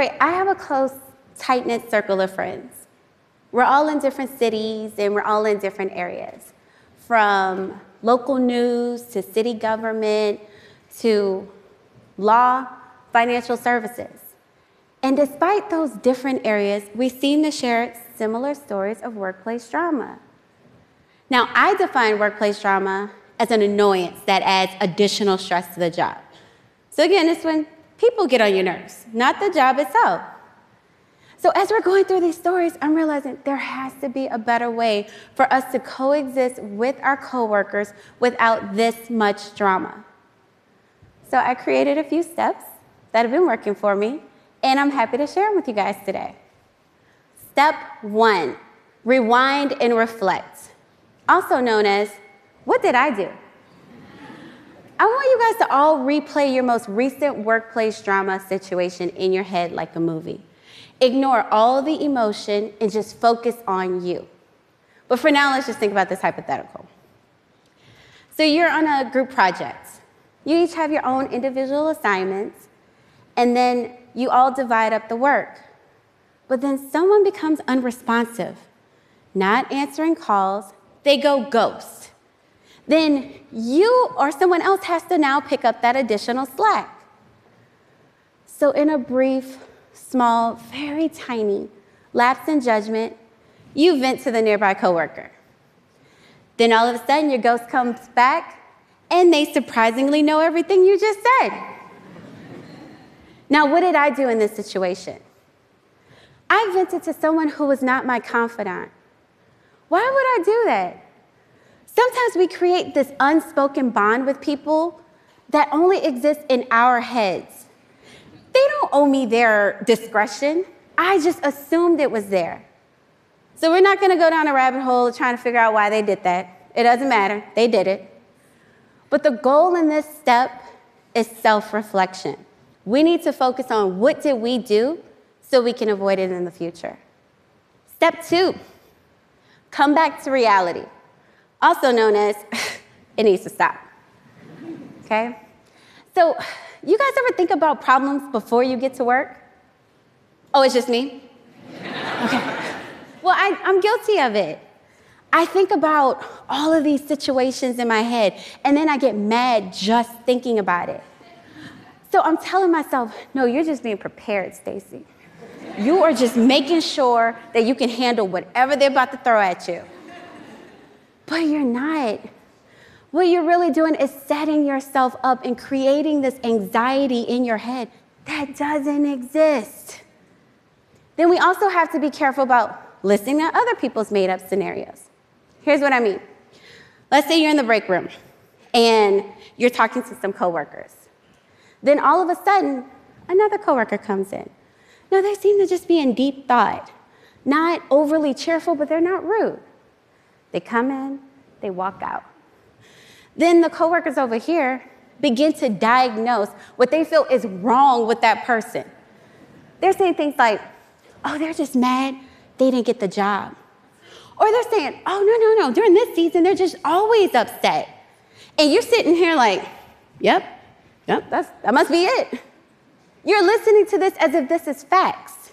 right, I have a close, tight knit circle of friends. We're all in different cities and we're all in different areas, from local news to city government to law, financial services. And despite those different areas, we seem to share similar stories of workplace drama. Now, I define workplace drama as an annoyance that adds additional stress to the job. So, again, this when people get on your nerves, not the job itself. So, as we're going through these stories, I'm realizing there has to be a better way for us to coexist with our coworkers without this much drama. So, I created a few steps that have been working for me, and I'm happy to share them with you guys today. Step one rewind and reflect, also known as what did I do? I want you guys to all replay your most recent workplace drama situation in your head like a movie. Ignore all the emotion and just focus on you. But for now, let's just think about this hypothetical. So you're on a group project. You each have your own individual assignments, and then you all divide up the work. But then someone becomes unresponsive, not answering calls, they go ghost. Then you or someone else has to now pick up that additional slack. So, in a brief, small, very tiny lapse in judgment, you vent to the nearby coworker. Then all of a sudden, your ghost comes back and they surprisingly know everything you just said. Now, what did I do in this situation? I vented to someone who was not my confidant. Why would I do that? Sometimes we create this unspoken bond with people that only exists in our heads. They don't owe me their discretion. I just assumed it was there. So we're not going to go down a rabbit hole trying to figure out why they did that. It doesn't matter. They did it. But the goal in this step is self-reflection. We need to focus on what did we do so we can avoid it in the future. Step 2. Come back to reality. Also known as it needs to stop. Okay? So, you guys ever think about problems before you get to work? Oh, it's just me? Okay. Well, I, I'm guilty of it. I think about all of these situations in my head, and then I get mad just thinking about it. So I'm telling myself, no, you're just being prepared, Stacy. You are just making sure that you can handle whatever they're about to throw at you. But you're not. What you're really doing is setting yourself up and creating this anxiety in your head that doesn't exist. Then we also have to be careful about listening to other people's made up scenarios. Here's what I mean. Let's say you're in the break room and you're talking to some coworkers. Then all of a sudden, another coworker comes in. Now they seem to just be in deep thought, not overly cheerful, but they're not rude. They come in, they walk out. Then the coworkers over here begin to diagnose what they feel is wrong with that person. They're saying things like, oh, they're just mad they didn't get the job. Or they're saying, oh, no, no, no, during this season, they're just always upset. And you're sitting here like, yep, yep, that's, that must be it. You're listening to this as if this is facts.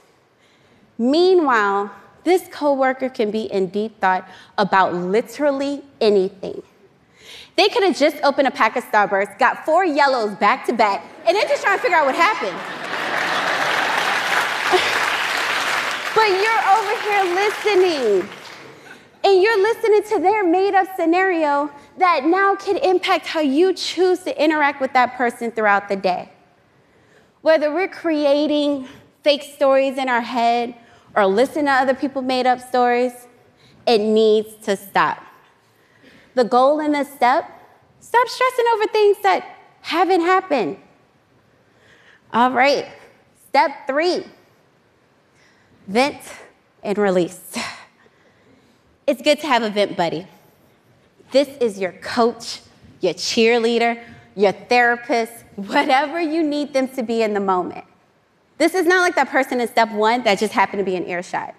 Meanwhile, this coworker can be in deep thought about literally anything. They could have just opened a pack of Starburst, got four yellows back to back, and they're just trying to figure out what happened. but you're over here listening. And you're listening to their made up scenario that now can impact how you choose to interact with that person throughout the day. Whether we're creating fake stories in our head or listening to other people made up stories, it needs to stop. The goal in this step, stop stressing over things that haven't happened. All right, step three vent and release. It's good to have a vent buddy. This is your coach, your cheerleader, your therapist, whatever you need them to be in the moment. This is not like that person in step one that just happened to be in earshot.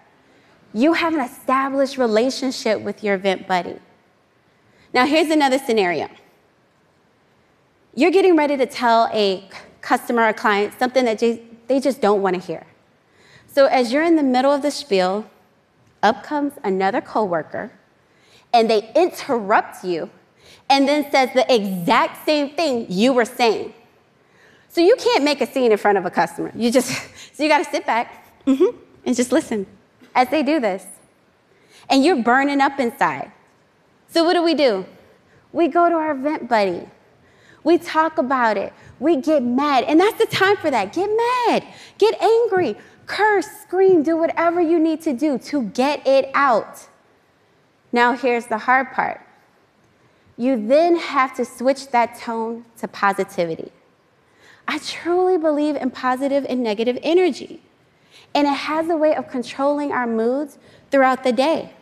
You have an established relationship with your vent buddy. Now, here's another scenario you're getting ready to tell a customer or client something that they just don't want to hear. So as you're in the middle of the spiel, up comes another coworker and they interrupt you and then says the exact same thing you were saying. So you can't make a scene in front of a customer. You just so you got to sit back mm-hmm, and just listen as they do this. And you're burning up inside. So what do we do? We go to our vent buddy. We talk about it. We get mad. And that's the time for that. Get mad. Get angry. Curse, scream, do whatever you need to do to get it out. Now, here's the hard part you then have to switch that tone to positivity. I truly believe in positive and negative energy, and it has a way of controlling our moods throughout the day.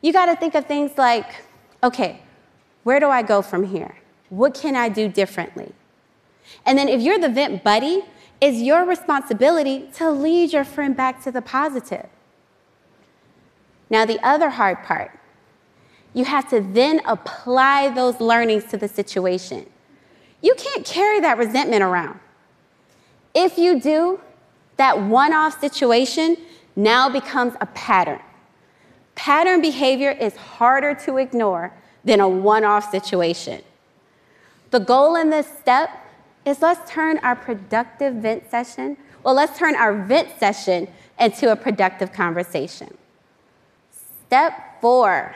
You got to think of things like okay, where do I go from here? What can I do differently? And then if you're the vent buddy, it's your responsibility to lead your friend back to the positive. Now, the other hard part, you have to then apply those learnings to the situation. You can't carry that resentment around. If you do, that one off situation now becomes a pattern. Pattern behavior is harder to ignore than a one off situation. The goal in this step is let's turn our productive vent session, well, let's turn our vent session into a productive conversation. Step four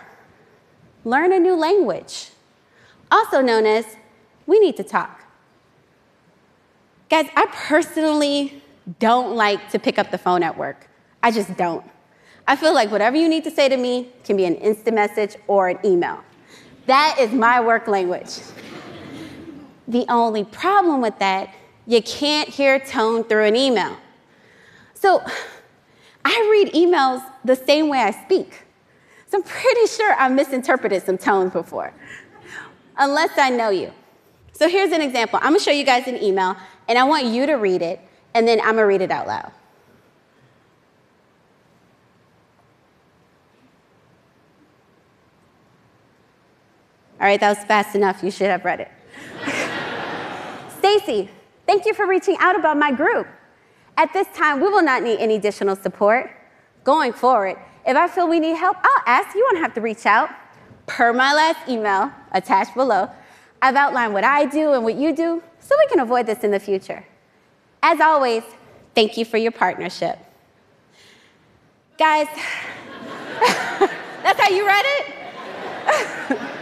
learn a new language, also known as we need to talk. Guys, I personally don't like to pick up the phone at work. I just don't. I feel like whatever you need to say to me can be an instant message or an email. That is my work language. the only problem with that, you can't hear tone through an email. So I read emails the same way I speak. So I'm pretty sure I've misinterpreted some tones before, unless I know you. So here's an example. I'm gonna show you guys an email, and I want you to read it, and then I'm gonna read it out loud. All right, that was fast enough. You should have read it. Stacy, thank you for reaching out about my group. At this time, we will not need any additional support. Going forward, if I feel we need help, I'll ask. You won't have to reach out. Per my last email attached below, I've outlined what I do and what you do so we can avoid this in the future. As always, thank you for your partnership. Guys, that's how you read it?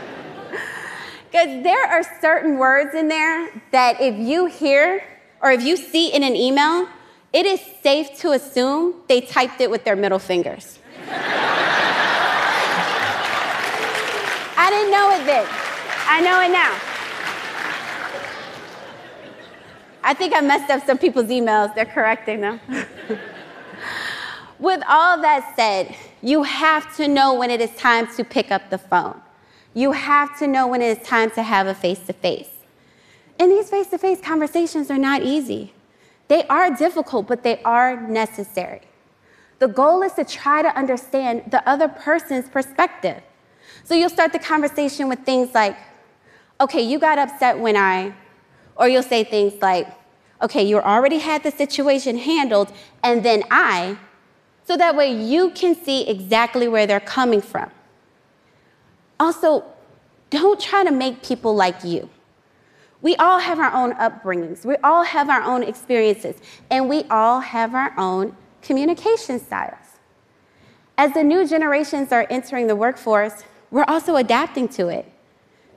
Because there are certain words in there that if you hear or if you see in an email, it is safe to assume they typed it with their middle fingers. I didn't know it then. I know it now. I think I messed up some people's emails. They're correcting them. With all that said, you have to know when it is time to pick up the phone. You have to know when it is time to have a face to face. And these face to face conversations are not easy. They are difficult, but they are necessary. The goal is to try to understand the other person's perspective. So you'll start the conversation with things like, okay, you got upset when I, or you'll say things like, okay, you already had the situation handled, and then I, so that way you can see exactly where they're coming from. Also, don't try to make people like you. We all have our own upbringings, we all have our own experiences, and we all have our own communication styles. As the new generations are entering the workforce, we're also adapting to it.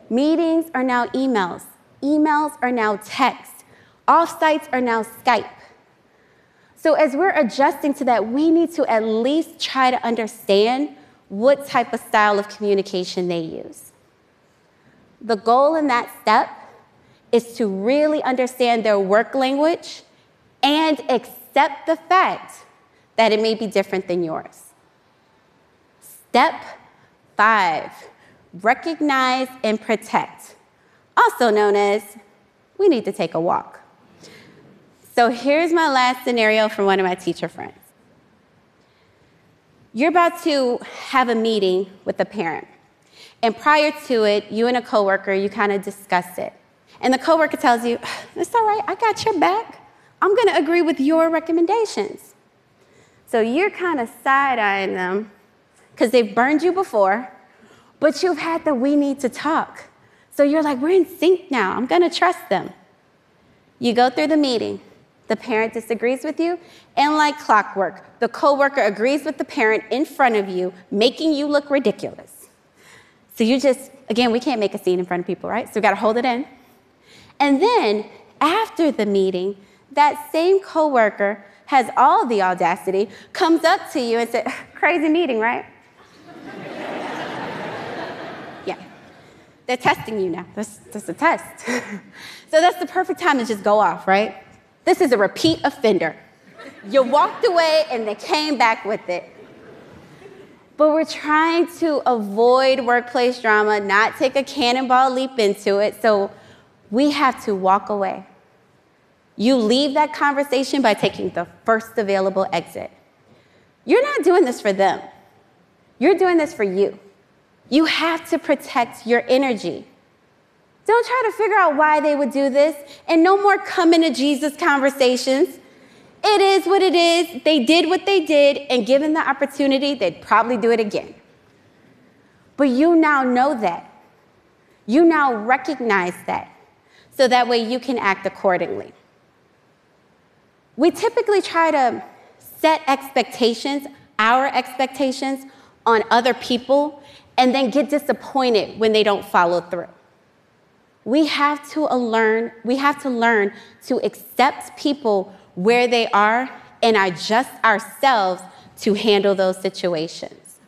Meetings are now emails, emails are now text, offsites are now Skype. So, as we're adjusting to that, we need to at least try to understand what type of style of communication they use. The goal in that step is to really understand their work language and accept the fact that it may be different than yours. Step five recognize and protect, also known as we need to take a walk. So here's my last scenario from one of my teacher friends. You're about to have a meeting with a parent. And prior to it, you and a coworker, you kind of discuss it. And the coworker tells you, It's all right, I got your back. I'm going to agree with your recommendations. So you're kind of side eyeing them because they've burned you before, but you've had the we need to talk. So you're like, we're in sync now. I'm going to trust them. You go through the meeting. The parent disagrees with you, and like clockwork, the coworker agrees with the parent in front of you, making you look ridiculous. So you just, again, we can't make a scene in front of people, right? So we got to hold it in. And then after the meeting, that same coworker has all the audacity, comes up to you and says, crazy meeting, right? They're testing you now. That's, that's a test. so that's the perfect time to just go off, right? This is a repeat offender. You walked away and they came back with it. But we're trying to avoid workplace drama, not take a cannonball leap into it. So we have to walk away. You leave that conversation by taking the first available exit. You're not doing this for them, you're doing this for you. You have to protect your energy. Don't try to figure out why they would do this, and no more coming to Jesus conversations. It is what it is. They did what they did, and given the opportunity, they'd probably do it again. But you now know that. You now recognize that, so that way you can act accordingly. We typically try to set expectations, our expectations, on other people, and then get disappointed when they don't follow through. We have to learn, we have to learn to accept people where they are and adjust ourselves to handle those situations.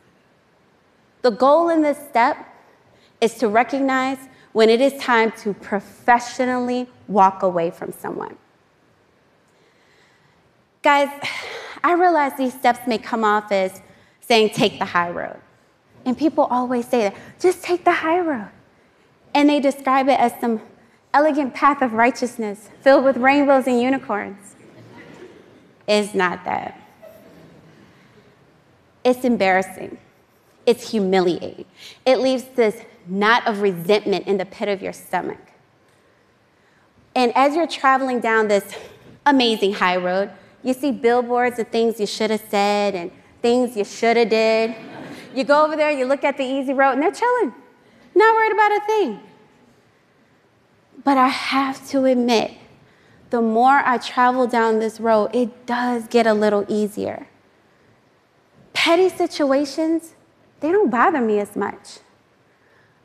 The goal in this step is to recognize when it is time to professionally walk away from someone. Guys, I realize these steps may come off as saying, take the high road. And people always say that, just take the high road. And they describe it as some elegant path of righteousness filled with rainbows and unicorns. It's not that. It's embarrassing. It's humiliating. It leaves this knot of resentment in the pit of your stomach. And as you're traveling down this amazing high road, you see billboards of things you should have said and things you should have did. You go over there, you look at the easy road, and they're chilling, not worried about a thing. But I have to admit, the more I travel down this road, it does get a little easier. Petty situations, they don't bother me as much.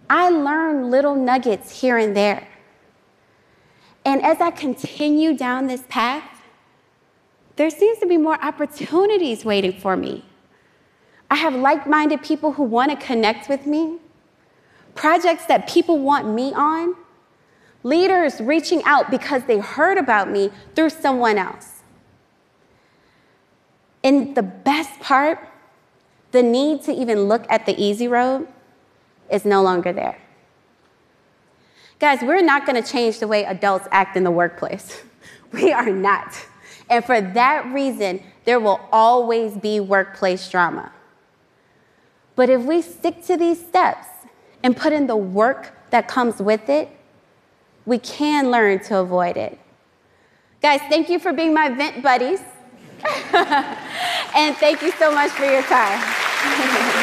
I learn little nuggets here and there. And as I continue down this path, there seems to be more opportunities waiting for me. I have like minded people who want to connect with me, projects that people want me on, leaders reaching out because they heard about me through someone else. And the best part, the need to even look at the easy road is no longer there. Guys, we're not going to change the way adults act in the workplace. We are not. And for that reason, there will always be workplace drama. But if we stick to these steps and put in the work that comes with it, we can learn to avoid it. Guys, thank you for being my vent buddies. and thank you so much for your time.